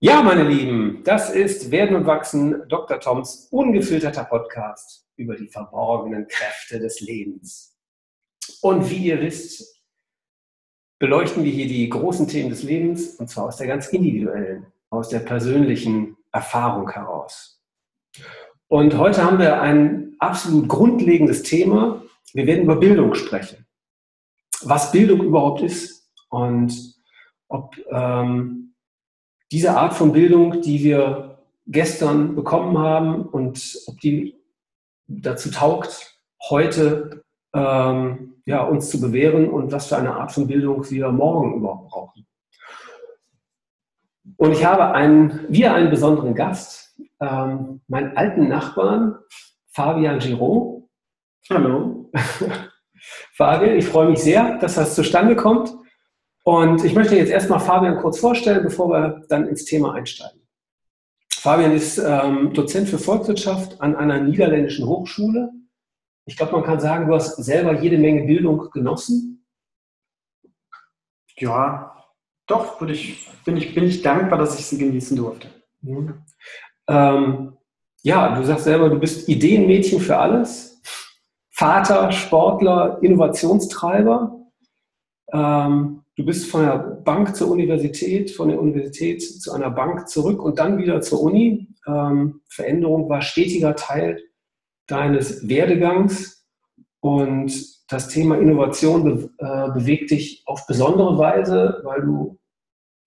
Ja, meine Lieben, das ist Werden und Wachsen, Dr. Toms ungefilterter Podcast über die verborgenen Kräfte des Lebens. Und wie ihr wisst, beleuchten wir hier die großen Themen des Lebens und zwar aus der ganz individuellen, aus der persönlichen Erfahrung heraus. Und heute haben wir ein absolut grundlegendes Thema. Wir werden über Bildung sprechen. Was Bildung überhaupt ist und ob ähm, diese Art von Bildung, die wir gestern bekommen haben und ob die dazu taugt, heute ähm, ja, uns zu bewähren und was für eine Art von Bildung wir morgen überhaupt brauchen. Und ich habe einen, wieder einen besonderen Gast, ähm, meinen alten Nachbarn, Fabian Giraud. Hallo. Fabian, ich freue mich sehr, dass das zustande kommt. Und ich möchte jetzt erstmal Fabian kurz vorstellen, bevor wir dann ins Thema einsteigen. Fabian ist ähm, Dozent für Volkswirtschaft an einer niederländischen Hochschule. Ich glaube, man kann sagen, du hast selber jede Menge Bildung genossen. Ja, doch, ich, bin, ich, bin ich dankbar, dass ich sie genießen durfte. Mhm. Ähm, ja, du sagst selber, du bist Ideenmädchen für alles. Vater, Sportler, Innovationstreiber. Ähm, du bist von der Bank zur Universität, von der Universität zu einer Bank zurück und dann wieder zur Uni. Ähm, Veränderung war stetiger Teil deines Werdegangs und das Thema Innovation be äh, bewegt dich auf besondere Weise, weil du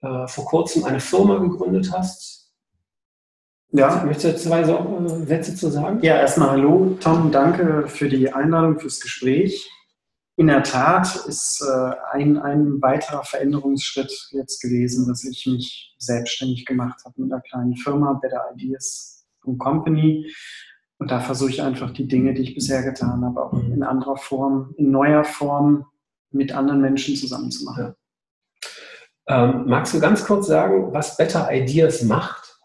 äh, vor kurzem eine Firma gegründet hast. Ja. Möchtest du zwei äh, Sätze zu sagen? Ja, erstmal hallo, Tom, danke für die Einladung, fürs Gespräch. In der Tat ist äh, ein, ein weiterer Veränderungsschritt jetzt gewesen, dass ich mich selbstständig gemacht habe mit einer kleinen Firma, Better Ideas Company. Und da versuche ich einfach die Dinge, die ich bisher getan habe, auch mhm. in anderer Form, in neuer Form mit anderen Menschen zusammenzumachen. Ja. Ähm, magst du ganz kurz sagen, was Better Ideas macht?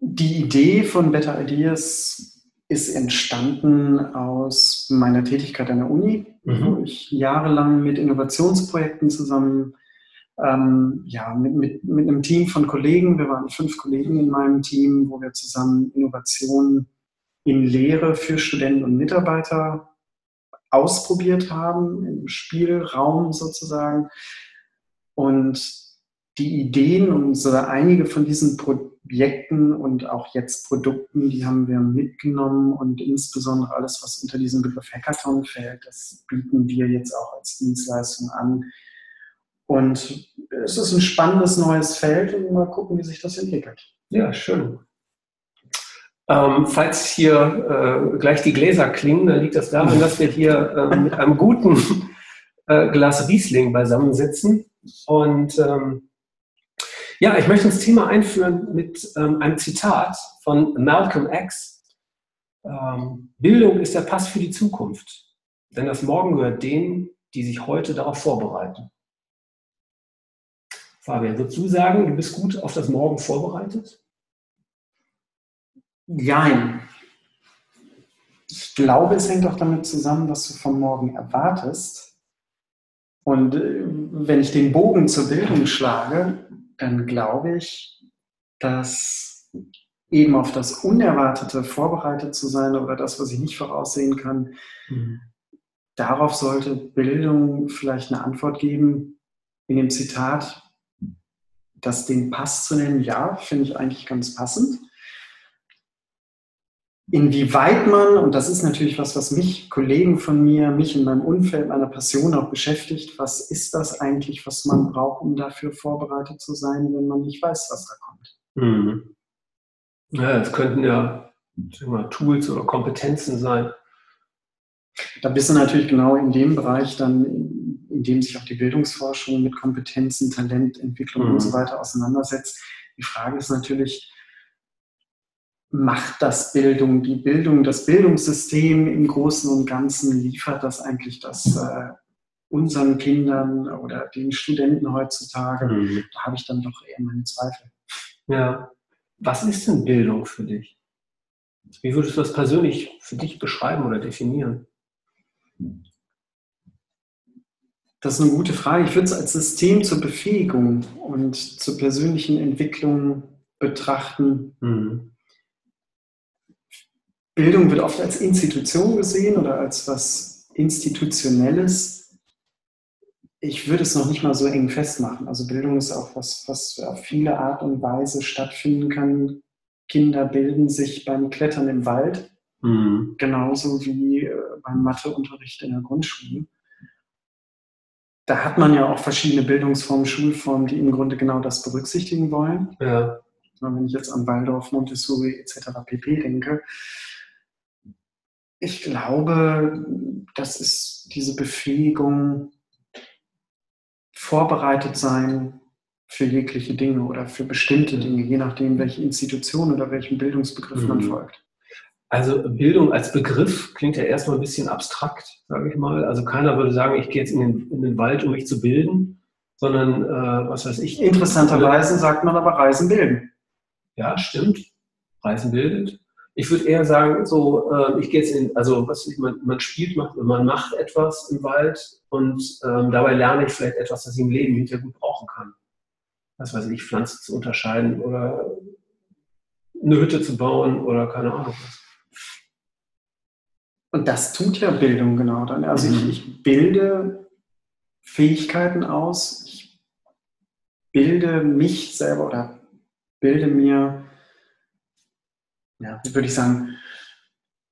Die Idee von Better Ideas ist entstanden aus meiner Tätigkeit an der Uni, mhm. wo ich jahrelang mit Innovationsprojekten zusammen ähm, ja, mit, mit, mit einem Team von Kollegen, wir waren fünf Kollegen in meinem Team, wo wir zusammen Innovationen in Lehre für Studenten und Mitarbeiter ausprobiert haben, im Spielraum sozusagen. Und die Ideen und so einige von diesen Projekten und auch jetzt Produkten, die haben wir mitgenommen und insbesondere alles, was unter diesem Begriff Hackathon fällt, das bieten wir jetzt auch als Dienstleistung an und es ist ein spannendes neues Feld und mal gucken, wie sich das entwickelt. Ja, schön. Ähm, falls hier äh, gleich die Gläser klingen, dann liegt das daran, dass wir hier äh, mit einem guten äh, Glas Riesling beisammensitzen. Und ähm, ja, ich möchte ins Thema einführen mit ähm, einem Zitat von Malcolm X. Ähm, Bildung ist der Pass für die Zukunft, denn das Morgen gehört denen, die sich heute darauf vorbereiten. Fabian, würdest du sagen, du bist gut auf das Morgen vorbereitet? Nein. Ich glaube, es hängt auch damit zusammen, was du vom Morgen erwartest. Und äh, wenn ich den Bogen zur Bildung schlage, dann glaube ich, dass eben auf das Unerwartete vorbereitet zu sein oder das, was ich nicht voraussehen kann, mhm. darauf sollte Bildung vielleicht eine Antwort geben. In dem Zitat, das den Pass zu nennen, ja, finde ich eigentlich ganz passend. Inwieweit man, und das ist natürlich was, was mich, Kollegen von mir, mich in meinem Umfeld, meiner Passion auch beschäftigt, was ist das eigentlich, was man braucht, um dafür vorbereitet zu sein, wenn man nicht weiß, was da kommt? Mhm. Ja, es könnten ja mal, Tools oder Kompetenzen sein. Da bist du natürlich genau in dem Bereich dann in dem sich auch die Bildungsforschung mit Kompetenzen, Talententwicklung mhm. und so weiter auseinandersetzt. Die Frage ist natürlich, macht das Bildung, die Bildung, das Bildungssystem im Großen und Ganzen, liefert das eigentlich das äh, unseren Kindern oder den Studenten heutzutage? Mhm. Da habe ich dann doch eher meine Zweifel. Ja. Was ist denn Bildung für dich? Wie würdest du das persönlich für dich beschreiben oder definieren? Das ist eine gute Frage. Ich würde es als System zur Befähigung und zur persönlichen Entwicklung betrachten. Mhm. Bildung wird oft als Institution gesehen oder als was Institutionelles. Ich würde es noch nicht mal so eng festmachen. Also Bildung ist auch was, was auf viele Art und Weise stattfinden kann. Kinder bilden sich beim Klettern im Wald, mhm. genauso wie äh, beim Matheunterricht in der Grundschule. Da hat man ja auch verschiedene Bildungsformen, Schulformen, die im Grunde genau das berücksichtigen wollen. Ja. Wenn ich jetzt an Waldorf, Montessori etc. pp. denke, ich glaube, das ist diese Befähigung, vorbereitet sein für jegliche Dinge oder für bestimmte Dinge, je nachdem, welche Institution oder welchem Bildungsbegriff mhm. man folgt. Also Bildung als Begriff klingt ja erstmal ein bisschen abstrakt, sage ich mal. Also keiner würde sagen, ich gehe jetzt in den, in den Wald, um mich zu bilden, sondern äh, was weiß ich. Interessanterweise sagt man aber Reisen bilden. Ja, stimmt. Reisen bildet. Ich würde eher sagen, so, äh, ich gehe jetzt in, also was man, man spielt, macht, man macht etwas im Wald und ähm, dabei lerne ich vielleicht etwas, das ich im Leben hinterher gut brauchen kann. Was weiß ich, Pflanzen zu unterscheiden oder eine Hütte zu bauen oder keine Ahnung was. Und das tut ja Bildung genau dann. Also mhm. ich, ich bilde Fähigkeiten aus, ich bilde mich selber oder bilde mir ja, würde ich sagen,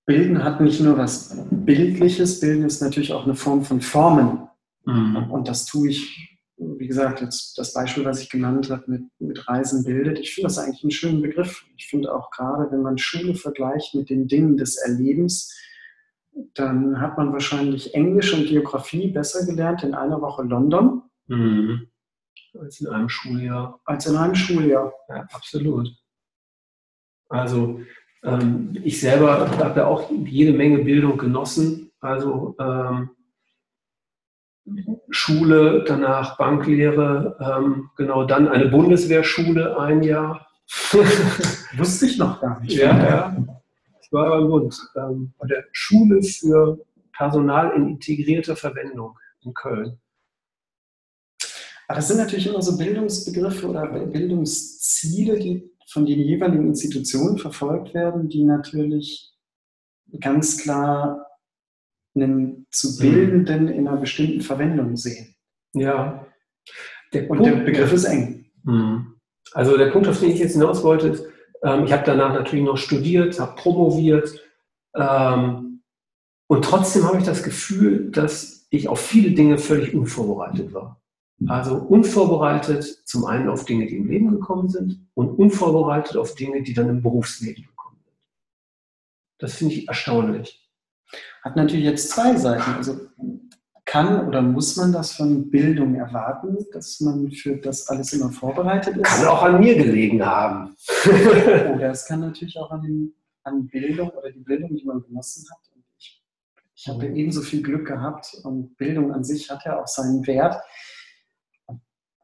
Bilden hat nicht nur was Bildliches, Bilden ist natürlich auch eine Form von Formen. Mhm. Und das tue ich, wie gesagt, jetzt das Beispiel, was ich genannt habe, mit, mit Reisen bildet. Ich finde das eigentlich einen schönen Begriff. Ich finde auch gerade, wenn man Schule vergleicht mit den Dingen des Erlebens, dann hat man wahrscheinlich Englisch und Geografie besser gelernt in einer Woche London. Mhm. Als in einem Schuljahr. Als in einem Schuljahr. Ja, absolut. Also ähm, ich selber habe ja auch jede Menge Bildung genossen. Also ähm, Schule, danach Banklehre, ähm, genau dann eine Bundeswehrschule ein Jahr. Wusste ich noch gar nicht. Ja, ja. Ich war beim Bund, ähm, bei der Schule für Personal in integrierter Verwendung in Köln. Aber das sind natürlich immer so Bildungsbegriffe oder Bildungsziele, die von den jeweiligen Institutionen verfolgt werden, die natürlich ganz klar einen zu mhm. Bildenden in einer bestimmten Verwendung sehen. Ja. Der Und Punkt, der Begriff ist eng. Mhm. Also der Punkt, auf den ich jetzt hinaus wollte, ist, ähm, ich habe danach natürlich noch studiert, habe promoviert ähm, und trotzdem habe ich das Gefühl, dass ich auf viele Dinge völlig unvorbereitet war. Also unvorbereitet zum einen auf Dinge, die im Leben gekommen sind und unvorbereitet auf Dinge, die dann im Berufsleben gekommen sind. Das finde ich erstaunlich. Hat natürlich jetzt zwei Seiten. Also kann oder muss man das von Bildung erwarten, dass man für das alles immer vorbereitet ist? Kann auch an mir gelegen haben. oder es kann natürlich auch an, den, an Bildung oder die Bildung, die man genossen hat. ich, ich habe ebenso viel Glück gehabt und Bildung an sich hat ja auch seinen Wert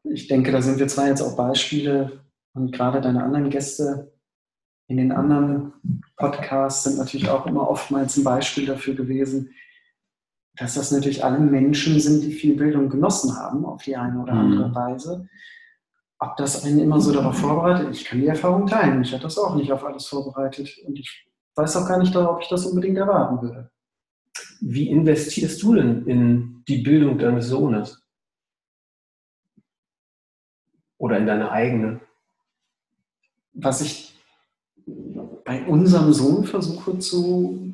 ich denke, da sind wir zwar jetzt auch Beispiele und gerade deine anderen Gäste in den anderen Podcasts sind natürlich auch immer oftmals ein Beispiel dafür gewesen, dass das natürlich alle Menschen sind, die viel Bildung genossen haben, auf die eine oder andere mhm. Weise. Ob das einen immer so darauf vorbereitet, ich kann die Erfahrung teilen. Ich hatte das auch nicht auf alles vorbereitet und ich weiß auch gar nicht, ob ich das unbedingt erwarten würde. Wie investierst du denn in die Bildung deines Sohnes? Oder in deine eigene? Was ich bei unserem Sohn versuche zu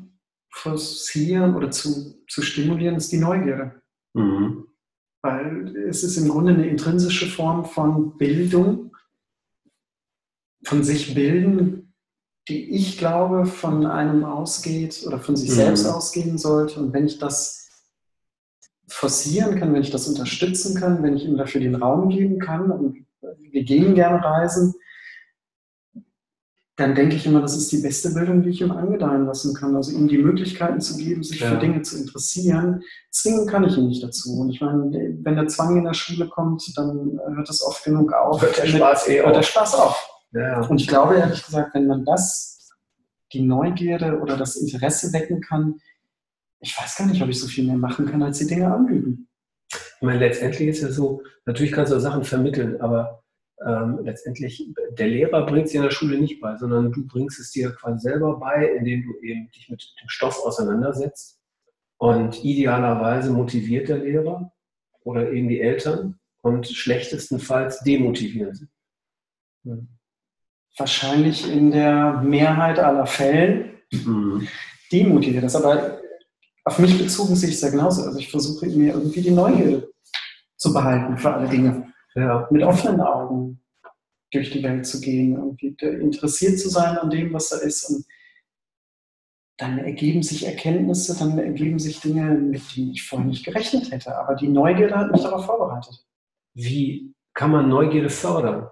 forcieren oder zu, zu stimulieren, ist die Neugierde. Mhm. Weil es ist im Grunde eine intrinsische Form von Bildung, von sich bilden, die ich glaube von einem ausgeht oder von sich mhm. selbst ausgehen sollte. Und wenn ich das forcieren kann, wenn ich das unterstützen kann, wenn ich ihm dafür den Raum geben kann und wir gehen gerne reisen, dann denke ich immer, das ist die beste Bildung, die ich ihm angedeihen lassen kann. Also ihm die Möglichkeiten zu geben, sich ja. für Dinge zu interessieren. Zwingen kann ich ihn nicht dazu. Und ich meine, wenn der Zwang in der Schule kommt, dann hört es oft genug auf. Hört der Spaß eh hört der Spaß auf. Ja. Und ich glaube ehrlich gesagt, wenn man das, die Neugierde oder das Interesse wecken kann, ich weiß gar nicht, ob ich so viel mehr machen kann, als die Dinge anbieten. Ich meine, letztendlich ist es so, natürlich kannst du Sachen vermitteln, aber ähm, letztendlich, der Lehrer bringt es dir in der Schule nicht bei, sondern du bringst es dir quasi selber bei, indem du eben dich mit dem Stoff auseinandersetzt. Und idealerweise motiviert der Lehrer oder eben die Eltern und schlechtestenfalls demotivieren sie. Hm. Wahrscheinlich in der Mehrheit aller Fällen mhm. demotiviert das. Aber auf mich bezogen sehe ich es ja genauso. Also ich versuche mir irgendwie die Neugierde zu behalten für alle Dinge. Ja. Mit offenen Augen durch die Welt zu gehen, irgendwie interessiert zu sein an dem, was da ist. Und dann ergeben sich Erkenntnisse, dann ergeben sich Dinge, mit denen ich vorher nicht gerechnet hätte. Aber die Neugierde hat mich darauf vorbereitet. Wie kann man Neugierde fördern?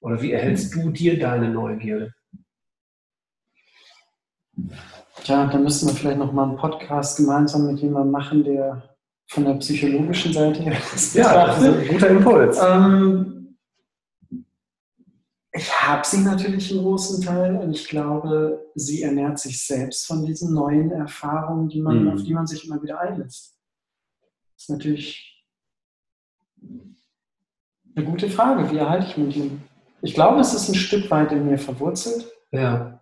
Oder wie erhältst du dir deine Neugierde? Tja, da müssen wir vielleicht noch mal einen Podcast gemeinsam mit jemandem machen, der von der psychologischen Seite her ist. Ja, das ist ein guter Impuls. Ähm, ich habe sie natürlich im großen Teil und ich glaube, sie ernährt sich selbst von diesen neuen Erfahrungen, die man, mhm. auf die man sich immer wieder einlässt. Das ist natürlich eine gute Frage. Wie erhalte ich mich? Ich glaube, es ist ein Stück weit in mir verwurzelt. Ja.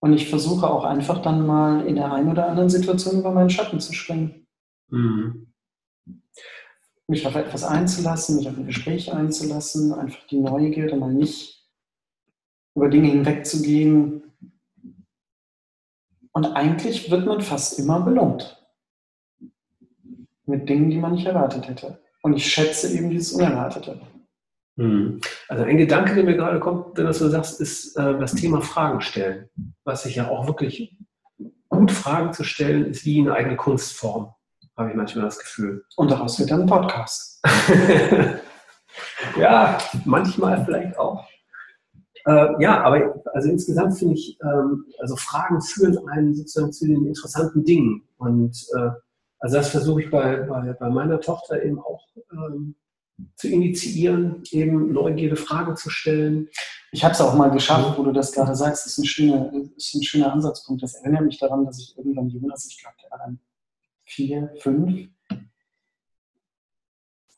Und ich versuche auch einfach dann mal in der einen oder anderen Situation über meinen Schatten zu springen. Mhm. Mich auf etwas einzulassen, mich auf ein Gespräch einzulassen, einfach die Neugierde mal nicht über Dinge hinwegzugehen. Und eigentlich wird man fast immer belohnt. Mit Dingen, die man nicht erwartet hätte. Und ich schätze eben dieses Unerwartete. Mhm. Also ein Gedanke, der mir gerade kommt, wenn du so sagst, ist äh, das Thema Fragen stellen. Was ich ja auch wirklich gut Fragen zu stellen, ist wie eine eigene Kunstform habe ich manchmal das Gefühl. Und daraus wird dann ein Podcast. ja, manchmal vielleicht auch. Äh, ja, aber also insgesamt finde ich, ähm, also Fragen führen einen sozusagen zu den interessanten Dingen. Und äh, also das versuche ich bei, bei, bei meiner Tochter eben auch ähm, zu initiieren, eben Neugierde Fragen zu stellen. Ich habe es auch mal geschafft, wo du das gerade sagst, das ist ein schöner, ist ein schöner Ansatzpunkt. Das erinnert mich daran, dass ich irgendwann Jonas, ich glaube, der war dann vier, fünf,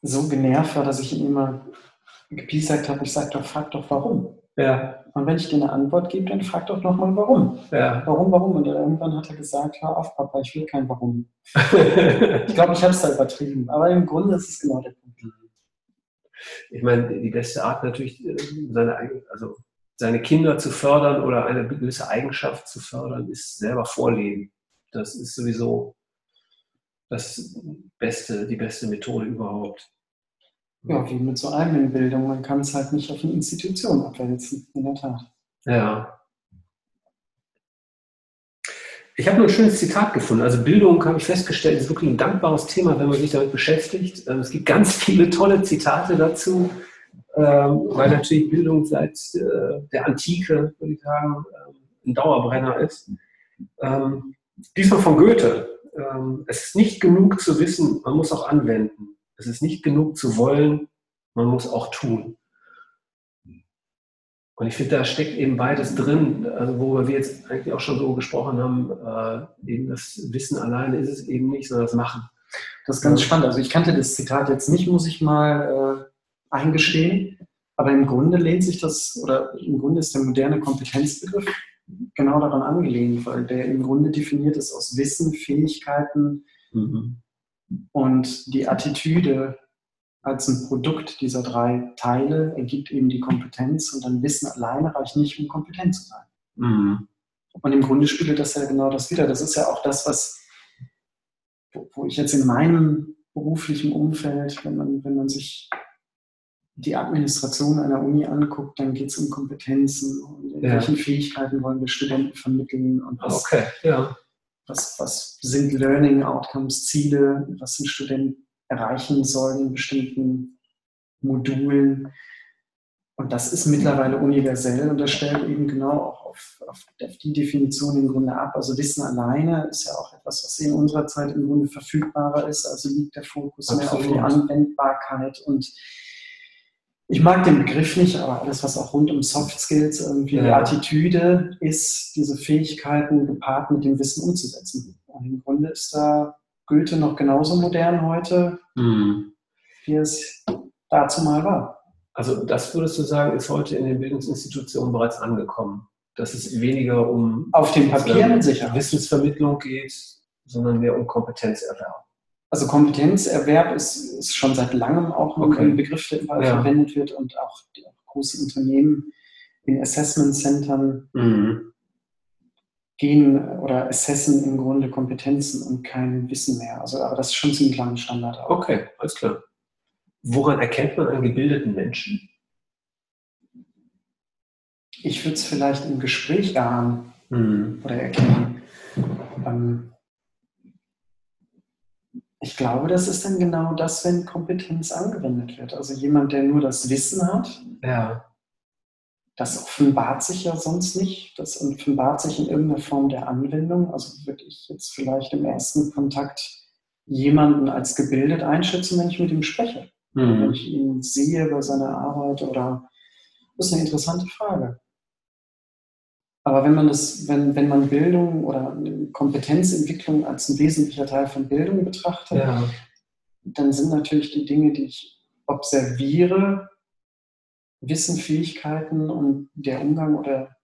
so genervt war, dass ich ihm immer gepiesackt habe, ich sage doch, frag doch warum. Ja. Und wenn ich dir eine Antwort gebe, dann frag doch nochmal warum. Ja. Warum, warum? Und irgendwann hat er gesagt, hör auf, Papa, ich will kein Warum. ich glaube, ich habe es da übertrieben. Aber im Grunde ist es genau der Punkt. Ich meine, die beste Art natürlich, äh, seine, also seine Kinder zu fördern oder eine gewisse Eigenschaft zu fördern, ist selber vorleben. Das ist sowieso das beste, die beste Methode überhaupt. Ja, wie mit so eigenen Bildung. Man kann es halt nicht auf eine Institution abwälzen, in der Tat. Ja. Ich habe nur ein schönes Zitat gefunden. Also Bildung, habe ich festgestellt, ist wirklich ein dankbares Thema, wenn man sich damit beschäftigt. Ähm, es gibt ganz viele tolle Zitate dazu, ähm, weil natürlich Bildung seit äh, der Antike, würde ich sagen, ähm, ein Dauerbrenner ist. Diesmal von Goethe. Es ist nicht genug zu wissen, man muss auch anwenden. Es ist nicht genug zu wollen, man muss auch tun. Und ich finde, da steckt eben beides drin, also worüber wir jetzt eigentlich auch schon so gesprochen haben, äh, eben das Wissen alleine ist es eben nicht, sondern das Machen. Das ist ganz spannend. Also ich kannte das Zitat jetzt nicht, muss ich mal äh, eingestehen. Aber im Grunde lehnt sich das, oder im Grunde ist der moderne Kompetenzbegriff genau daran angelehnt, weil der im Grunde definiert ist aus Wissen, Fähigkeiten mhm. und die Attitüde als ein Produkt dieser drei Teile ergibt eben die Kompetenz und dann Wissen alleine reicht nicht, um kompetent zu sein. Mhm. Und im Grunde spiegelt das ja genau das wieder. Das ist ja auch das, was, wo ich jetzt in meinem beruflichen Umfeld, wenn man, wenn man sich die Administration einer Uni anguckt, dann geht es um Kompetenzen und in ja. welchen Fähigkeiten wollen wir Studenten vermitteln und was, okay. ja. was, was sind Learning Outcomes, Ziele, was ein Student erreichen soll in bestimmten Modulen. Und das ist mittlerweile universell und das stellt eben genau auch auf, auf, auf, die Definition im Grunde ab. Also Wissen alleine ist ja auch etwas, was in unserer Zeit im Grunde verfügbarer ist. Also liegt der Fokus Absolut. mehr auf die Anwendbarkeit und ich mag den Begriff nicht, aber alles, was auch rund um Soft Skills irgendwie ja. die Attitüde ist, diese Fähigkeiten gepaart mit dem Wissen umzusetzen. Und im Grunde ist da Goethe noch genauso modern heute, Mhm. wie es dazu mal war. Also das würdest du sagen, ist heute in den Bildungsinstitutionen bereits angekommen. Dass es weniger um Auf dem Papier mit Sicherheit. Wissensvermittlung geht, sondern mehr um Kompetenzerwerb. Also Kompetenzerwerb ist, ist schon seit langem auch ein Okay. Begriff, der überall Ja. verwendet wird und auch große Unternehmen in Assessment Centern Mhm. Gehen oder assessen im Grunde Kompetenzen und kein Wissen mehr. Also, aber das ist schon ziemlich lange Standard auch. Okay, alles klar. Woran erkennt man einen gebildeten Menschen? Ich würde es vielleicht im Gespräch erahnen Mhm. oder erkennen. Ähm, ich glaube, das ist dann genau das, wenn Kompetenz angewendet wird. Also jemand, der nur das Wissen hat, Ja. Das offenbart sich ja sonst nicht. Das offenbart sich in irgendeiner Form der Anwendung. Also würde ich jetzt vielleicht im ersten Kontakt jemanden als gebildet einschätzen, wenn ich mit ihm spreche. Wenn Mhm. ich ihn sehe bei seiner Arbeit oder das ist eine interessante Frage. Aber wenn man das, wenn, wenn man Bildung oder Kompetenzentwicklung als ein wesentlicher Teil von Bildung betrachtet, Ja. dann sind natürlich die Dinge, die ich observiere, Wissen, Fähigkeiten und der Umgang oder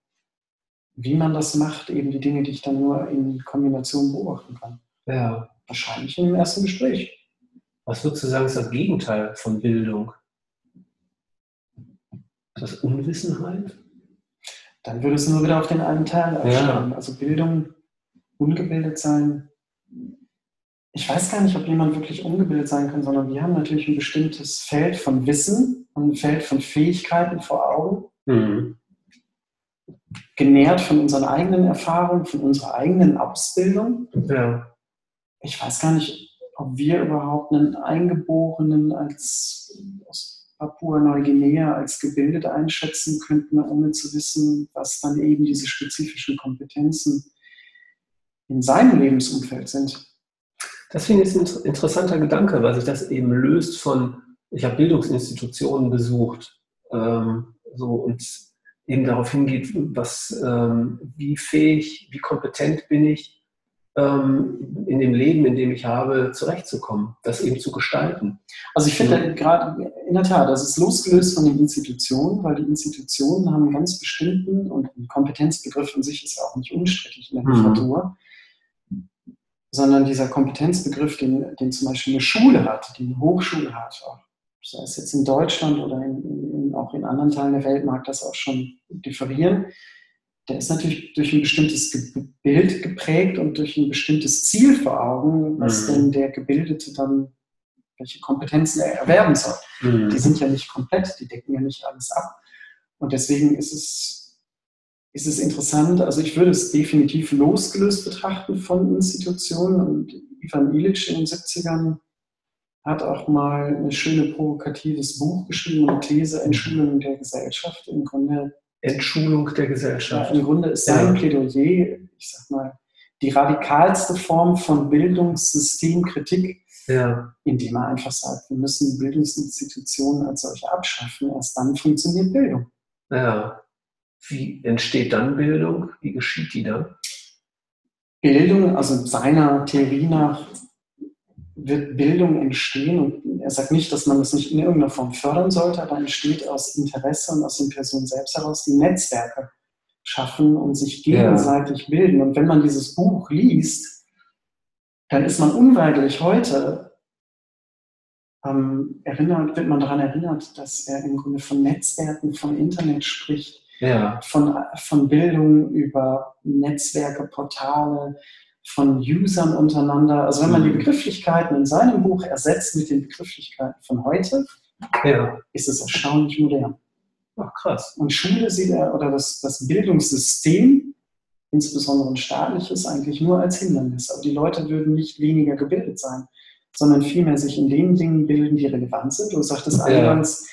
wie man das macht, eben die Dinge, die ich dann nur in Kombination beobachten kann. ja. Wahrscheinlich im ersten Gespräch. Was würdest du sagen, ist das Gegenteil von Bildung? Ist das Unwissenheit? Dann würde es nur wieder auf den einen Teil aufschlagen. Also Bildung, ungebildet sein. Ich weiß gar nicht, ob jemand wirklich ungebildet sein kann, sondern wir haben natürlich ein bestimmtes Feld von Wissen und ein Feld von Fähigkeiten vor Augen, Mhm. genährt von unseren eigenen Erfahrungen, von unserer eigenen Ausbildung. Ja. Ich weiß gar nicht, ob wir überhaupt einen Eingeborenen als aus Papua-Neuguinea als gebildet einschätzen könnten, ohne zu wissen, was dann eben diese spezifischen Kompetenzen in seinem Lebensumfeld sind. Das finde ich ein inter- interessanter Gedanke, weil sich das eben löst von, ich habe Bildungsinstitutionen besucht, ähm, so und eben darauf hingeht, was, ähm, wie fähig, wie kompetent bin ich, ähm, in dem Leben, in dem ich habe, zurechtzukommen, das eben zu gestalten. Also ich finde gerade, in der Tat, das ist losgelöst von den Institutionen, weil die Institutionen haben einen ganz bestimmten, und ein Kompetenzbegriff an sich ist ja auch nicht unstrittig in der Mhm. Literatur, sondern dieser Kompetenzbegriff, den, den zum Beispiel eine Schule hat, die eine Hochschule hat, auch, sei es jetzt in Deutschland oder in, in, auch in anderen Teilen der Welt mag das auch schon differieren, der ist natürlich durch ein bestimmtes Bild geprägt und durch ein bestimmtes Ziel vor Augen, was Mhm. denn der Gebildete dann, welche Kompetenzen er erwerben soll. Die sind ja nicht komplett, die decken ja nicht alles ab. Und deswegen ist es, ist es interessant, also ich würde es definitiv losgelöst betrachten von Institutionen und Ivan Illich in den 70ern hat auch mal ein schönes provokatives Buch geschrieben, eine These, Entschulung der Gesellschaft. Im Grunde Entschulung der ja, Gesellschaft. Im Grunde ist sein. Plädoyer, ich sag mal, die radikalste Form von Bildungssystemkritik, Ja. indem er einfach sagt, wir müssen Bildungsinstitutionen als solche abschaffen. Erst dann funktioniert Bildung. ja. Wie entsteht dann Bildung? Wie geschieht die dann? Bildung, also seiner Theorie nach, wird Bildung entstehen und er sagt nicht, dass man das nicht in irgendeiner Form fördern sollte, aber entsteht aus Interesse und aus den Personen selbst heraus, die Netzwerke schaffen und sich Ja. gegenseitig bilden. Und wenn man dieses Buch liest, dann ist man unweigerlich heute ähm, erinnert, wird man daran erinnert, dass er im Grunde von Netzwerken, von Internet spricht, Ja. von, von Bildung über Netzwerke, Portale, von Usern untereinander. Also wenn man die Mhm. Begrifflichkeiten in seinem Buch ersetzt mit den Begrifflichkeiten von heute, Ja. ist es erstaunlich modern. Ach, krass. Und Schule sieht er, oder das, das Bildungssystem, insbesondere ein staatliches, eigentlich nur als Hindernis. Aber die Leute würden nicht weniger gebildet sein, sondern vielmehr sich in den Dingen bilden, die relevant sind. Du sagtest Ja. eingangs,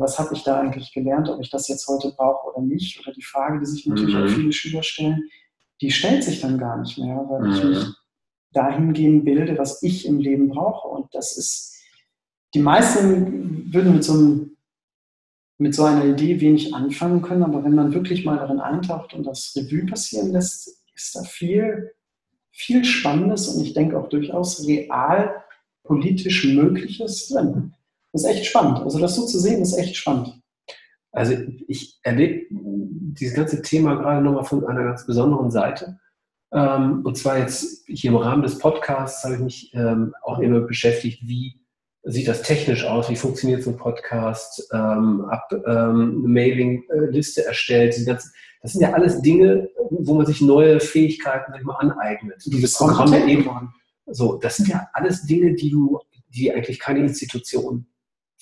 was habe ich da eigentlich gelernt, ob ich das jetzt heute brauche oder nicht? Oder die Frage, die sich natürlich Mhm. auch viele Schüler stellen, die stellt sich dann gar nicht mehr, weil ich Mhm. mich dahingehend bilde, was ich im Leben brauche. Und das ist, die meisten würden mit so, einem, mit so einer Idee wenig anfangen können, aber wenn man wirklich mal darin eintaucht und das Revue passieren lässt, ist da viel viel Spannendes und ich denke auch durchaus real politisch Mögliches drin. Das ist echt spannend. Also das so zu sehen, ist echt spannend. Also ich erlebe dieses ganze Thema gerade nochmal von einer ganz besonderen Seite. Ähm, und zwar jetzt hier im Rahmen des Podcasts habe ich mich ähm, auch immer beschäftigt, wie sieht das technisch aus, wie funktioniert so ein Podcast, ähm, ab eine Mailing-Liste erstellt. das sind ja alles Dinge, wo man sich neue Fähigkeiten mal, aneignet. Diese Programme eben. So, das sind ja alles Dinge, die du, die eigentlich keine Institution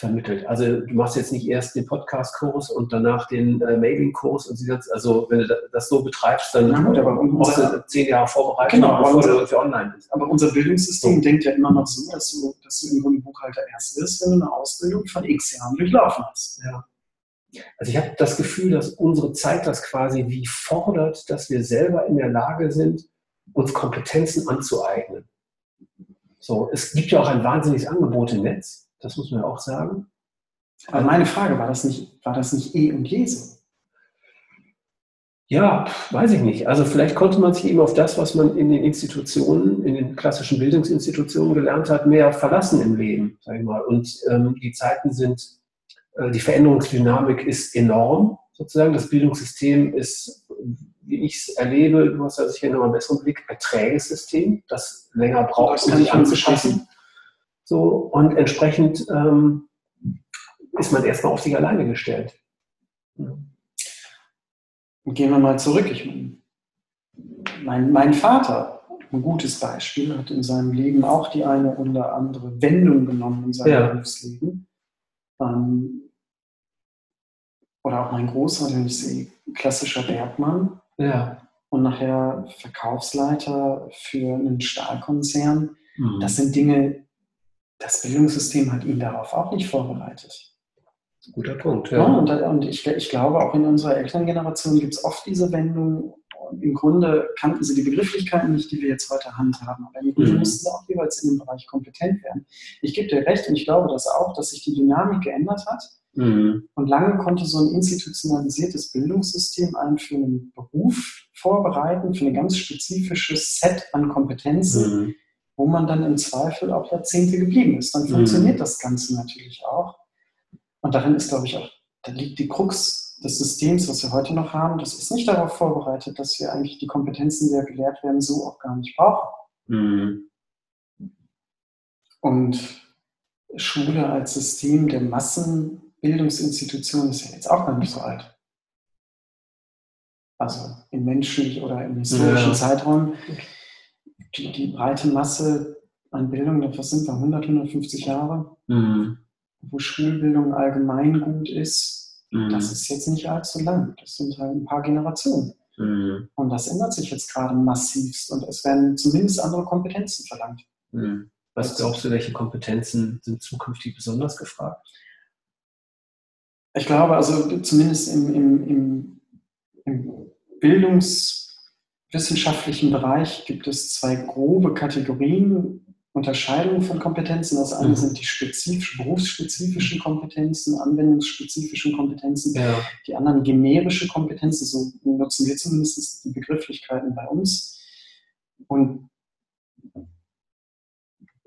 vermittelt. Also du machst jetzt nicht erst den Podcast-Kurs und danach den äh, Mailing-Kurs und sie also wenn du das so betreibst, dann ja, gut, aber brauchst du zehn Jahre Vorbereitung, genau, bevor unser, du für online bist. Aber unser Bildungssystem so. denkt ja immer noch so, dass du, dass du irgendwo ein Buchhalter erst wirst, wenn du eine Ausbildung von x Jahren durchlaufen hast. Ja. Also ich habe das Gefühl, dass unsere Zeit das quasi wie fordert, dass wir selber in der Lage sind, uns Kompetenzen anzueignen. So, es gibt ja auch ein wahnsinniges Angebot im Netz. Das muss man ja auch sagen. Aber meine Frage, war das nicht, war das nicht eh und je so? Ja, weiß ich nicht. Also vielleicht konnte man sich eben auf das, was man in den Institutionen, in den klassischen Bildungsinstitutionen gelernt hat, mehr verlassen im Leben, sage ich mal. Und ähm, die Zeiten sind, äh, die Veränderungsdynamik ist enorm, sozusagen. Das Bildungssystem ist, wie ich es erlebe, du hast ja sicher noch einen besseren Blick, ein träges System, das länger braucht, um sich anzupassen. So, und entsprechend ähm, ist man erstmal auf sich alleine gestellt. Und gehen wir mal zurück. Ich, mein, mein Vater, ein gutes Beispiel, hat in seinem Leben auch die eine oder andere Wendung genommen in seinem ja. Berufsleben. Ähm, oder auch mein Großvater, wenn ich sehe, klassischer Bergmann. Ja. Und nachher Verkaufsleiter für einen Stahlkonzern. Mhm. Das sind Dinge, das Bildungssystem hat ihn darauf auch nicht vorbereitet. Guter Punkt. Ja. ja und, und ich, ich, glaube, auch in unserer Elterngeneration gibt es oft diese Wendung. Im Grunde kannten sie die Begrifflichkeiten nicht, die wir jetzt heute handhaben. Aber im Grunde mhm. mussten sie auch jeweils in dem Bereich kompetent werden. Ich gebe dir recht und ich glaube das auch, dass sich die Dynamik geändert hat. Mhm. Und lange konnte so ein institutionalisiertes Bildungssystem einen für einen Beruf vorbereiten, für ein ganz spezifisches Set an Kompetenzen. Mhm wo man dann im Zweifel auch Jahrzehnte geblieben ist. Dann funktioniert mhm. das Ganze natürlich auch. Und darin ist, glaube ich, auch, da liegt die Krux des Systems, was wir heute noch haben. Das ist nicht darauf vorbereitet, dass wir eigentlich die Kompetenzen, die ja gelehrt werden, so auch gar nicht brauchen. Mhm. Und Schule als System der Massenbildungsinstitution ist ja jetzt auch gar nicht so alt. Also im menschlichen oder im historischen ja. Zeitraum die, die breite Masse an Bildung, was sind wir, 100, 150 Jahre, mhm. wo Schulbildung allgemein gut ist, mhm. das ist jetzt nicht allzu lang. Das sind halt ein paar Generationen. Mhm. Und das ändert sich jetzt gerade massivst und es werden zumindest andere Kompetenzen verlangt. Mhm. Was glaubst du, welche Kompetenzen sind zukünftig besonders gefragt? Ich glaube, also zumindest im, im, im, im Bildungs- wissenschaftlichen Bereich gibt es zwei grobe Kategorien, Unterscheidungen von Kompetenzen. Das eine mhm. sind die spezifisch, berufsspezifischen Kompetenzen, anwendungsspezifischen Kompetenzen. Ja. Die anderen generische Kompetenzen, so nutzen wir zumindest die Begrifflichkeiten bei uns. Und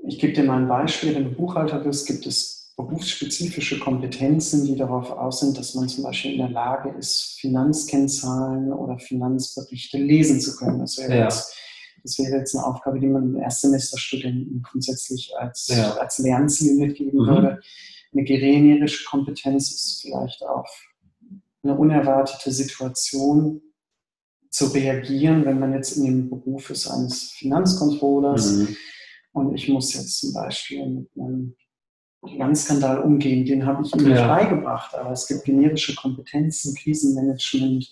ich gebe dir mal ein Beispiel. Wenn du Buchhalter bist, gibt es berufsspezifische Kompetenzen, die darauf aus sind, dass man zum Beispiel in der Lage ist, Finanzkennzahlen oder Finanzberichte lesen zu können. Das wäre, ja. jetzt, das wäre jetzt eine Aufgabe, die man im Erstsemesterstudenten grundsätzlich als, ja. als Lernziel mitgeben mhm. würde. Eine generische Kompetenz ist vielleicht auf eine unerwartete Situation zu reagieren, wenn man jetzt in dem Beruf ist eines Finanzcontrollers mhm. und ich muss jetzt zum Beispiel mit einem Finanzskandal umgehen, den habe ich ihm nicht ja. beigebracht. Aber es gibt generische Kompetenzen, Krisenmanagement,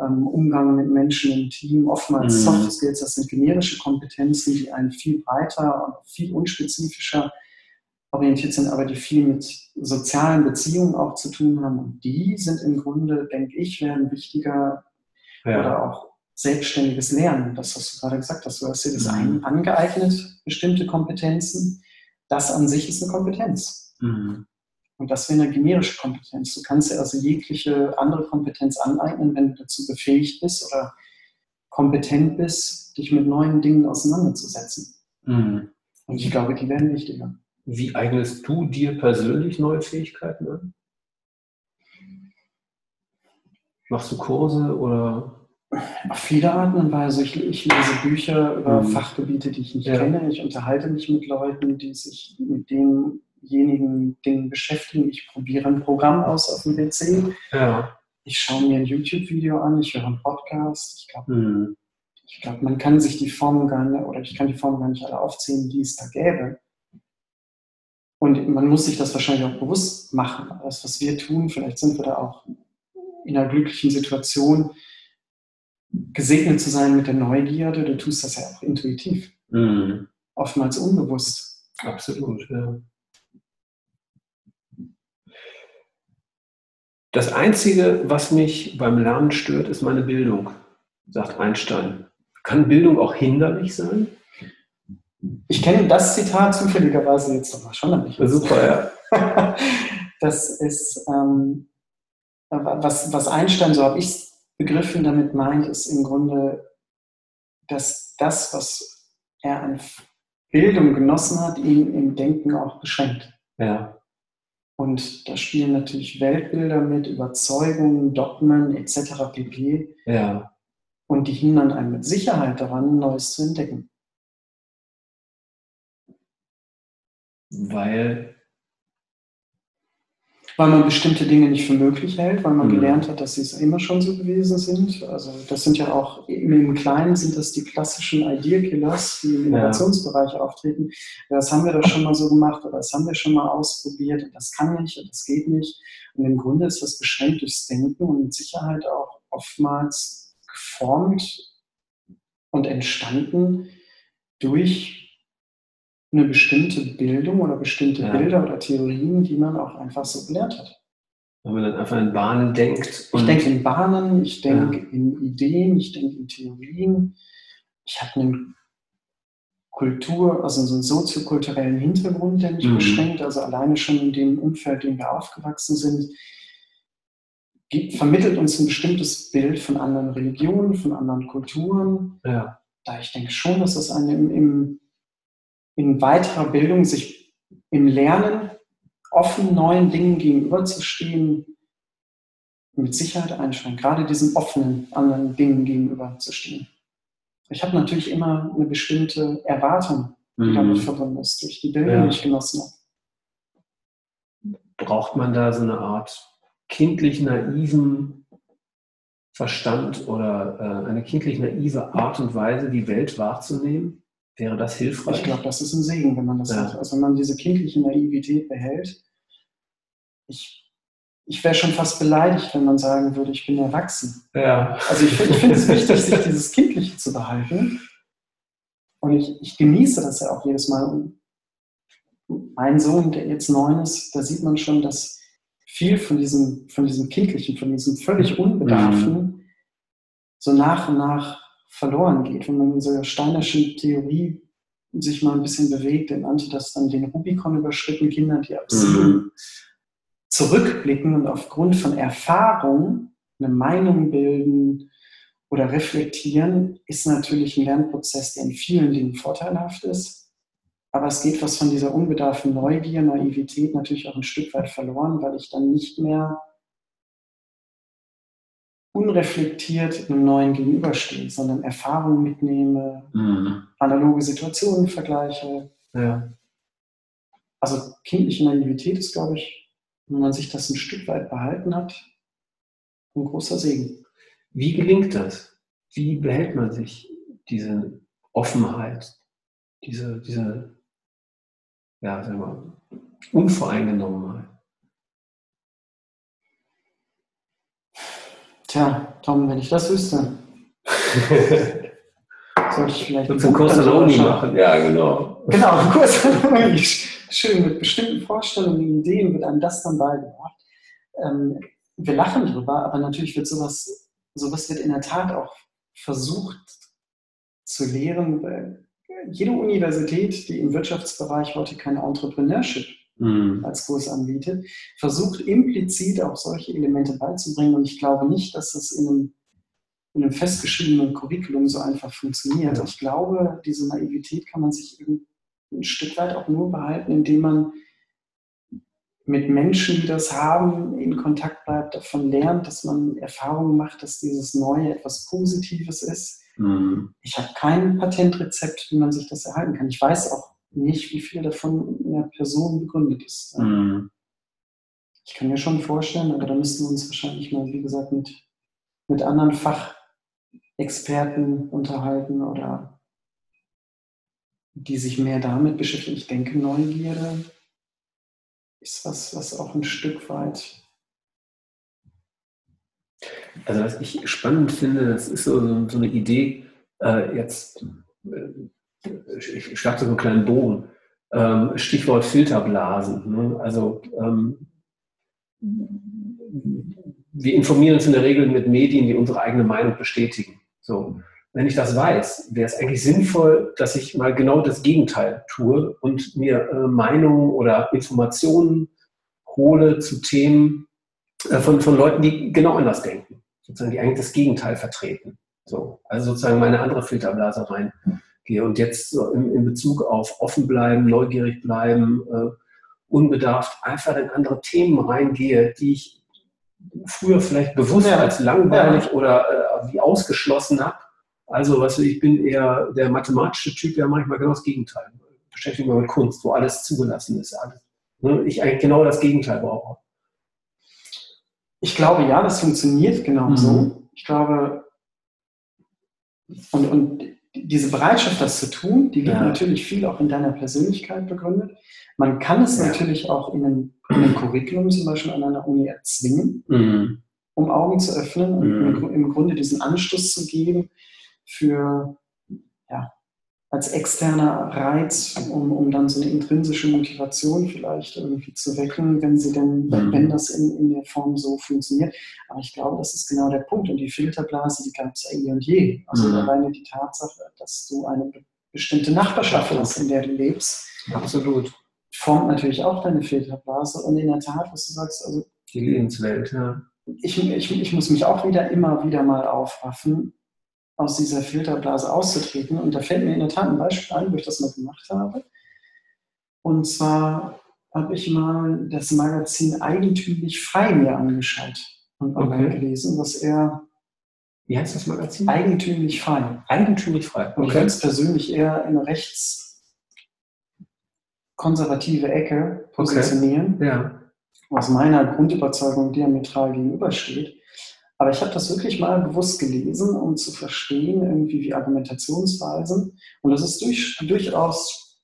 ähm, Umgang mit Menschen im Team, oftmals mhm. Soft Skills, das sind generische Kompetenzen, die einen viel breiter und viel unspezifischer orientiert sind, aber die viel mit sozialen Beziehungen auch zu tun haben. Und die sind im Grunde, denke ich, werden wichtiger ja. oder auch selbstständiges Lernen. Das hast du gerade gesagt hast. Du hast dir das mhm. angeeignet, bestimmte Kompetenzen das an sich ist eine Kompetenz. Mhm. Und das wäre eine generische Kompetenz. Du kannst dir also jegliche andere Kompetenz aneignen, wenn du dazu befähigt bist oder kompetent bist, dich mit neuen Dingen auseinanderzusetzen. Mhm. Und ich glaube, die werden wichtiger. Wie eignest du dir persönlich neue Fähigkeiten an? Machst du Kurse oder? Auf viele Arten und Weise. Ich, ich lese Bücher über mhm. Fachgebiete, die ich nicht ja. kenne. Ich unterhalte mich mit Leuten, die sich mit denjenigen Dingen beschäftigen. Ich probiere ein Programm aus auf dem PC. Ja ich schaue mir ein YouTube-Video an, ich höre einen Podcast. Ich glaube, mhm. glaub, man kann sich die Formen gar nicht, oder ich kann die Formen gar nicht alle aufzählen, die es da gäbe. Und man muss sich das wahrscheinlich auch bewusst machen. Das, was wir tun, vielleicht sind wir da auch in einer glücklichen Situation, gesegnet zu sein mit der Neugierde. Du tust das ja auch intuitiv. Mhm. Oftmals unbewusst. Absolut, ja. Das Einzige, was mich beim Lernen stört, ist meine Bildung, sagt Einstein. Kann Bildung auch hinderlich sein? Ich kenne das Zitat zufälligerweise jetzt nochmal schon. Nicht Super, ja. das ist, ähm, was, was Einstein, so habe ich es begriffen, damit meint, ist im Grunde, dass das, was er an Bildung genossen hat, ihn im Denken auch beschränkt. Ja. Und da spielen natürlich Weltbilder mit, Überzeugungen, Dogmen etc. pp. Ja. Und die hindern einen mit Sicherheit daran, Neues zu entdecken. Weil weil man bestimmte Dinge nicht für möglich hält, weil man mhm. gelernt hat, dass sie es immer schon so gewesen sind. Also das sind ja auch im Kleinen sind das die klassischen Ideal-Killers, die im Innovationsbereich ja. auftreten. Das haben wir doch schon mal so gemacht oder das haben wir schon mal ausprobiert und das kann nicht und das geht nicht. Und im Grunde ist das beschränkt durchs Denken und mit Sicherheit auch oftmals geformt und entstanden durch eine bestimmte Bildung oder bestimmte ja. Bilder oder Theorien, die man auch einfach so gelernt hat. Wenn man dann einfach in Bahnen denkt. ich denke in Bahnen, ich denke ja. in Ideen, ich denke in Theorien. Ich habe einen Kultur, also so einen soziokulturellen Hintergrund, der mich mhm. beschränkt. Also alleine schon in dem Umfeld, in dem wir aufgewachsen sind, gibt, vermittelt uns ein bestimmtes Bild von anderen Religionen, von anderen Kulturen. Ja. Da ich denke schon, dass das eine im, im in weiterer Bildung, sich im Lernen offen neuen Dingen gegenüberzustehen, mit Sicherheit einschränkt, gerade diesen offenen anderen Dingen gegenüberzustehen. Ich habe natürlich immer eine bestimmte Erwartung, die mhm. damit verbunden ist, durch die Bildung, ja. die ich genossen habe. Braucht man da so eine Art kindlich naiven Verstand oder äh, eine kindlich naive Art und Weise, die Welt wahrzunehmen? Wäre das hilfreich? Ich glaube, das ist ein Segen, wenn man das ja. hat. Also wenn man diese kindliche Naivität behält. Ich, ich wäre schon fast beleidigt, wenn man sagen würde, ich bin erwachsen. Ja. Also ich, ich finde es wichtig, sich dieses Kindliche zu behalten. Und ich, ich genieße das ja auch jedes Mal. Und mein Sohn, der jetzt neun ist, da sieht man schon, dass viel von diesem, von diesem Kindlichen, von diesem völlig Unbedarfen, mhm. so nach und nach verloren geht. Wenn man in dieser steinerschen Theorie sich mal ein bisschen bewegt, dann nannte das dann den Rubikon überschritten, Kinder, die ab mhm. zurückblicken und aufgrund von Erfahrung eine Meinung bilden oder reflektieren, ist natürlich ein Lernprozess, der in vielen Dingen vorteilhaft ist. Aber es geht was von dieser unbedarften Neugier, Naivität natürlich auch ein Stück weit verloren, weil ich dann nicht mehr unreflektiert einem neuen gegenüberstehe, sondern Erfahrungen mitnehme, mhm. analoge Situationen vergleiche. Ja. Also kindliche Naivität ist, glaube ich, wenn man sich das ein Stück weit behalten hat, ein großer Segen. Wie gelingt das? Wie behält man sich diese Offenheit, diese, diese ja, sagen wir, Unvoreingenommenheit? Tja, Tom, wenn ich das wüsste, sollte ich vielleicht einen Kurs an der Uni machen. Ja, genau. Genau, einen Kurs an der Uni. Schön, mit bestimmten Vorstellungen, Ideen wird einem das dann beigebracht. Ähm, wir lachen drüber, aber natürlich wird sowas, sowas wird in der Tat auch versucht zu lehren. Jede Universität, die im Wirtschaftsbereich heute kein Entrepreneurship mhm. als Kurs anbietet, versucht implizit auch solche Elemente beizubringen. Und ich glaube nicht, dass das in einem in einem festgeschriebenen Curriculum so einfach funktioniert. Ja. Ich glaube, diese Naivität kann man sich ein Stück weit auch nur behalten, indem man mit Menschen, die das haben, in Kontakt bleibt, davon lernt, dass man Erfahrungen macht, dass dieses Neue etwas Positives ist. Mhm. Ich habe kein Patentrezept, wie man sich das erhalten kann. Ich weiß auch nicht, wie viel davon in der Person begründet ist. Mhm. Ich kann mir schon vorstellen, aber da müssten wir uns wahrscheinlich mal, wie gesagt, mit, mit anderen Fachexperten unterhalten oder die sich mehr damit beschäftigen. Ich denke, Neugierde ist was, was auch ein Stück weit. Also was ich spannend finde, das ist so, so eine Idee, äh, jetzt, äh, ich schlage so einen kleinen Bogen, ähm, Stichwort Filterblasen. Ne? Also ähm, wir informieren uns in der Regel mit Medien, die unsere eigene Meinung bestätigen. So wenn ich das weiß, wäre es eigentlich sinnvoll, dass ich mal genau das Gegenteil tue und mir äh, Meinungen oder Informationen hole zu Themen äh, von, von Leuten, die genau anders denken, sozusagen, die eigentlich das Gegenteil vertreten. So, also sozusagen meine andere Filterblase reingehe und jetzt so in, in Bezug auf offen bleiben, neugierig bleiben, äh, unbedarft einfach in andere Themen reingehe, die ich früher vielleicht bewusst ja. als langweilig ja. oder äh, wie ausgeschlossen habe also, was ich bin eher der mathematische Typ, ja manchmal genau das Gegenteil. Beschäftige mich mit Kunst, wo alles zugelassen ist. Alles. Ne? Ich eigentlich genau das Gegenteil brauche. Ich glaube, ja, das funktioniert genau mhm. so. Ich glaube, und, und diese Bereitschaft, das zu tun, die liegt ja. natürlich viel auch in deiner Persönlichkeit begründet. Man kann es ja. natürlich auch in einem, in einem, Curriculum zum Beispiel an einer Uni erzwingen, mhm. um Augen zu öffnen und mhm. im Grunde diesen Anstoß zu geben, für, als externer Reiz, um, um dann so eine intrinsische Motivation vielleicht irgendwie zu wecken, wenn sie denn, mhm. wenn das in, in der Form so funktioniert. Aber ich glaube, das ist genau der Punkt. Und die Filterblase, die gab es ja eh und je. Also mhm. alleine die Tatsache, dass du eine bestimmte Nachbarschaft hast, in der du lebst. Absolut. Formt natürlich auch deine Filterblase. Und in der Tat, was du sagst, also. Die Lebenswelt, ja. Ich, ich, ich muss mich auch wieder immer wieder mal aufraffen, aus dieser Filterblase auszutreten. Und da fällt mir in der Tat ein Beispiel ein, wo ich das mal gemacht habe. Und zwar habe ich mal das Magazin Eigentümlich Frei mir angeschaut und okay. gelesen, was er. Wie heißt das Magazin? Eigentümlich Frei. Eigentümlich Frei. Okay. Und ich würde persönlich eher in eine rechtskonservative Ecke positionieren. Okay. Ja. Was meiner Grundüberzeugung diametral gegenübersteht. Aber ich habe das wirklich mal bewusst gelesen, um zu verstehen, irgendwie wie Argumentationsweisen. Und das ist durch, durchaus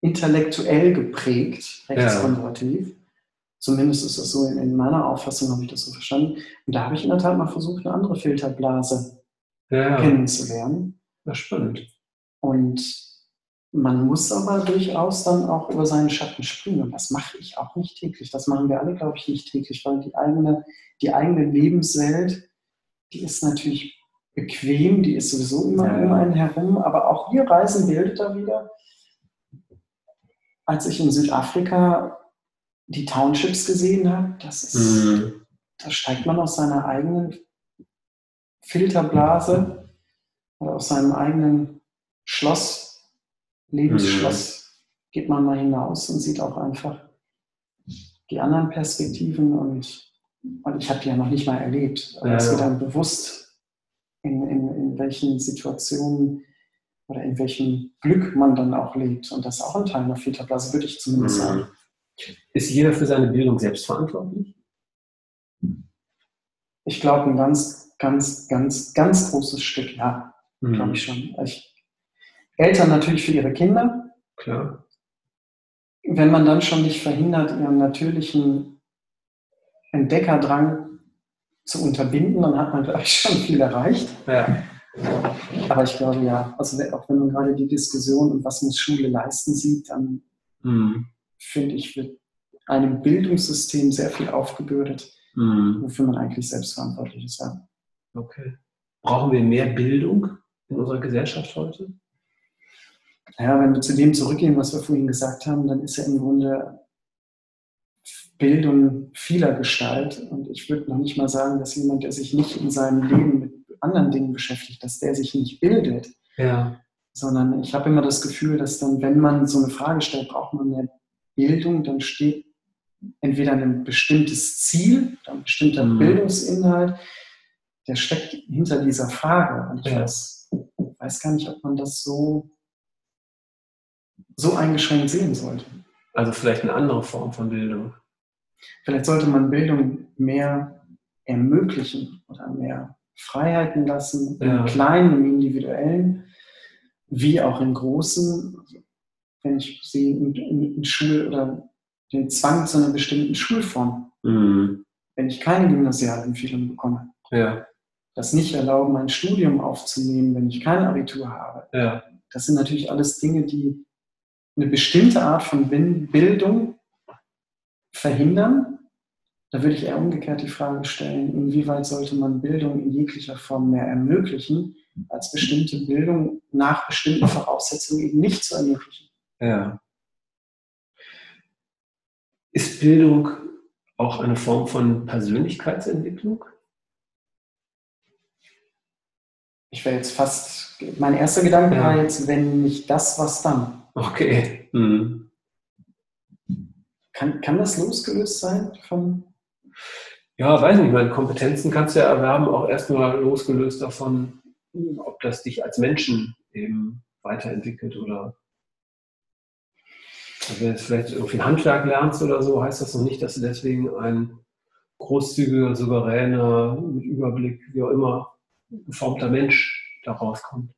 intellektuell geprägt, rechtskonservativ. Ja. Zumindest ist das so in, in meiner Auffassung, habe ich das so verstanden. Und da habe ich in der Tat mal versucht, eine andere Filterblase ja. kennenzulernen. Das spannend. Und man muss aber durchaus dann auch über seinen Schatten springen. Und das mache ich auch nicht täglich. Das machen wir alle, glaube ich, nicht täglich, weil die eigene, die eigene Lebenswelt, die ist natürlich bequem, die ist sowieso immer ja. um einen herum. Aber auch hier reisen Bilder wieder. Als ich in Südafrika die Townships gesehen habe, das ist, mhm. da steigt man aus seiner eigenen Filterblase oder aus seinem eigenen Schloss Lebensschloss mhm. geht man mal hinaus und sieht auch einfach die anderen Perspektiven und, und ich habe die ja noch nicht mal erlebt. Aber ja, es wird dann bewusst, in, in, in welchen Situationen oder in welchem Glück man dann auch lebt. Und das ist auch ein Teil der Filterblase, würde ich zumindest mhm. sagen. Ist jeder für seine Bildung selbst verantwortlich? Ich glaube, ein ganz, ganz, ganz, ganz großes Stück, ja, mhm. glaube ich schon. Ich Eltern natürlich für ihre Kinder. Klar. Wenn man dann schon nicht verhindert, ihren natürlichen Entdeckerdrang zu unterbinden, dann hat man, glaube ich, schon viel erreicht. Ja. Aber ich glaube ja, also auch wenn man gerade die Diskussion und was muss Schule leisten sieht, dann mhm. finde ich, wird einem Bildungssystem sehr viel aufgebürdet, mhm. wofür man eigentlich selbst verantwortlich ist. Ja. Okay. Brauchen wir mehr Bildung in unserer Gesellschaft heute? Ja, wenn wir zu dem zurückgehen, was wir vorhin gesagt haben, dann ist ja im Grunde Bildung vieler Gestalt. Und ich würde noch nicht mal sagen, dass jemand, der sich nicht in seinem Leben mit anderen Dingen beschäftigt, dass der sich nicht bildet. Ja. Sondern ich habe immer das Gefühl, dass dann, wenn man so eine Frage stellt, braucht man mehr Bildung, dann steht entweder ein bestimmtes Ziel, ein bestimmter mhm. Bildungsinhalt, der steckt hinter dieser Frage. Und ich ja. weiß, weiß gar nicht, ob man das so, so eingeschränkt sehen sollte. Also vielleicht eine andere Form von Bildung. Vielleicht sollte man Bildung mehr ermöglichen oder mehr Freiheiten lassen, ja. im Kleinen, im Individuellen, wie auch im Großen. Wenn ich sehe, in, in, in Schul- oder den Zwang zu einer bestimmten Schulform, mhm. wenn ich keine Gymnasialempfehlung bekomme, ja. das nicht erlauben, mein Studium aufzunehmen, wenn ich kein Abitur habe. Ja. Das sind natürlich alles Dinge, die eine bestimmte Art von Bildung verhindern. Da würde ich eher umgekehrt die Frage stellen, inwieweit sollte man Bildung in jeglicher Form mehr ermöglichen, als bestimmte Bildung nach bestimmten Voraussetzungen eben nicht zu ermöglichen. Ja. Ist Bildung auch eine Form von Persönlichkeitsentwicklung? Ich wäre jetzt fast, mein erster Gedanke ja. war jetzt, wenn nicht das, was dann? Okay. Hm. Kann, kann das losgelöst sein von? Ja, weiß nicht, meine Kompetenzen kannst du ja erwerben, auch erstmal losgelöst davon, ob das dich als Menschen eben weiterentwickelt oder wenn du vielleicht irgendwie ein Handwerk lernst oder so, heißt das noch nicht, dass du deswegen ein großzügiger, souveräner, mit Überblick, wie auch immer, geformter Mensch daraus kommt.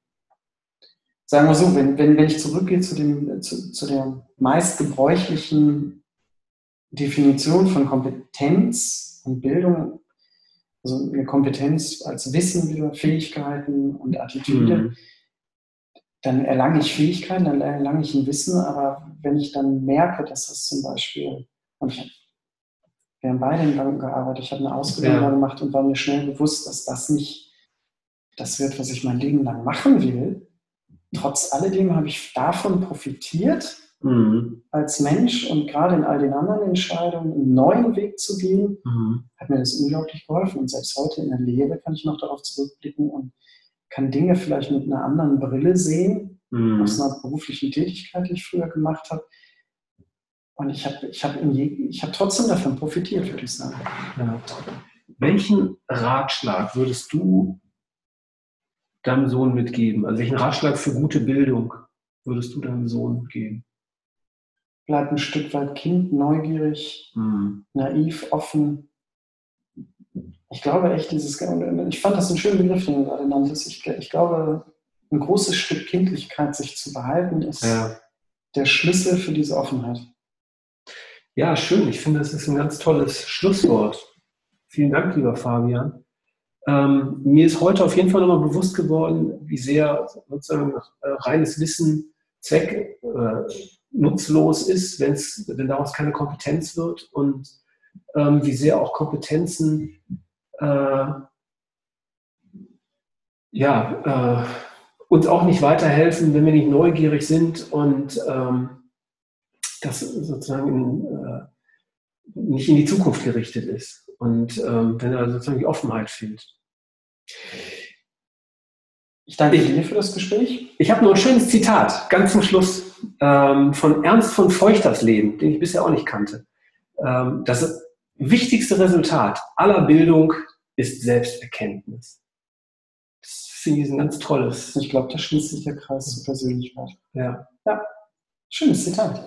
Sagen wir so, wenn, wenn, wenn ich zurückgehe zu, dem, zu, zu der meistgebräuchlichen Definition von Kompetenz und Bildung, also eine Kompetenz als Wissen, Fähigkeiten und Attitüde, mhm dann erlange ich Fähigkeiten, dann erlange ich ein Wissen, aber wenn ich dann merke, dass das zum Beispiel, und ich, wir haben beide in Banken gearbeitet, ich habe eine Ausbildung ja. gemacht und war mir schnell bewusst, dass das nicht das wird, was ich mein Leben lang machen will. Trotz alledem habe ich davon profitiert, mhm. als Mensch und gerade in all den anderen Entscheidungen einen neuen Weg zu gehen, mhm. hat mir das unglaublich geholfen. Und selbst heute in der Lehre kann ich noch darauf zurückblicken und kann Dinge vielleicht mit einer anderen Brille sehen, mhm. aus einer beruflichen Tätigkeit, die ich früher gemacht habe. Und ich habe ich hab hab trotzdem davon profitiert, würde ich sagen. Ja. Welchen Ratschlag würdest du deinem Sohn mitgeben? Also welchen Ratschlag für gute Bildung würdest du deinem Sohn geben? Bleib ein Stück weit Kind, neugierig, mhm. naiv, offen, ich glaube echt, dieses, ich fand das einen schönen Begriff, den du gerade nanntest. Ich, ich glaube, ein großes Stück Kindlichkeit sich zu behalten, ist ja. der Schlüssel für diese Offenheit. Ja, schön. Ich finde, das ist ein ganz tolles Schlusswort. Vielen Dank, lieber Fabian. Ähm, mir ist heute auf jeden Fall nochmal bewusst geworden, wie sehr sozusagen äh, reines Wissen zweck äh, nutzlos ist, wenn daraus keine Kompetenz wird und ähm, wie sehr auch Kompetenzen äh, ja, äh, uns auch nicht weiterhelfen, wenn wir nicht neugierig sind und ähm, das sozusagen in, äh, nicht in die Zukunft gerichtet ist und ähm, wenn da sozusagen die Offenheit fehlt. Ich danke dir für das Gespräch. Ich habe noch ein schönes Zitat, ganz zum Schluss, ähm, von Ernst von Feuchtersleben, den ich bisher auch nicht kannte. Ähm, das wichtigste Resultat aller Bildung ist Selbsterkenntnis. Das finde ich ein ganz tolles. Ich glaube, da schließt sich der Kreis zur Persönlichkeit. Ja. Ja, schönes Zitat.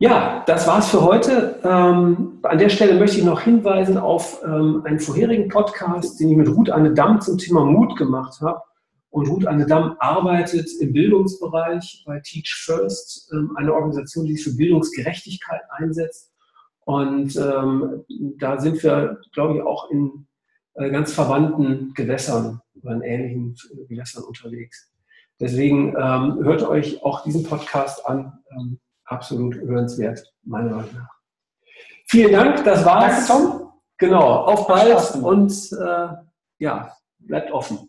Ja, das war's für heute. Ähm, an der Stelle möchte ich noch hinweisen auf ähm, einen vorherigen Podcast, den ich mit Ruth Anne Damm zum Thema Mut gemacht habe. Und Ruth Anne Damm arbeitet im Bildungsbereich bei Teach First, ähm, eine Organisation, die sich für Bildungsgerechtigkeit einsetzt. Und ähm, da sind wir, glaube ich, auch in äh, ganz verwandten Gewässern oder in ähnlichen Gewässern unterwegs. Deswegen ähm, hört euch auch diesen Podcast an. Absolut hörenswert, meiner Meinung nach. Vielen Dank, das war's. Danke, Tom. Genau, auf bald und äh, ja, bleibt offen.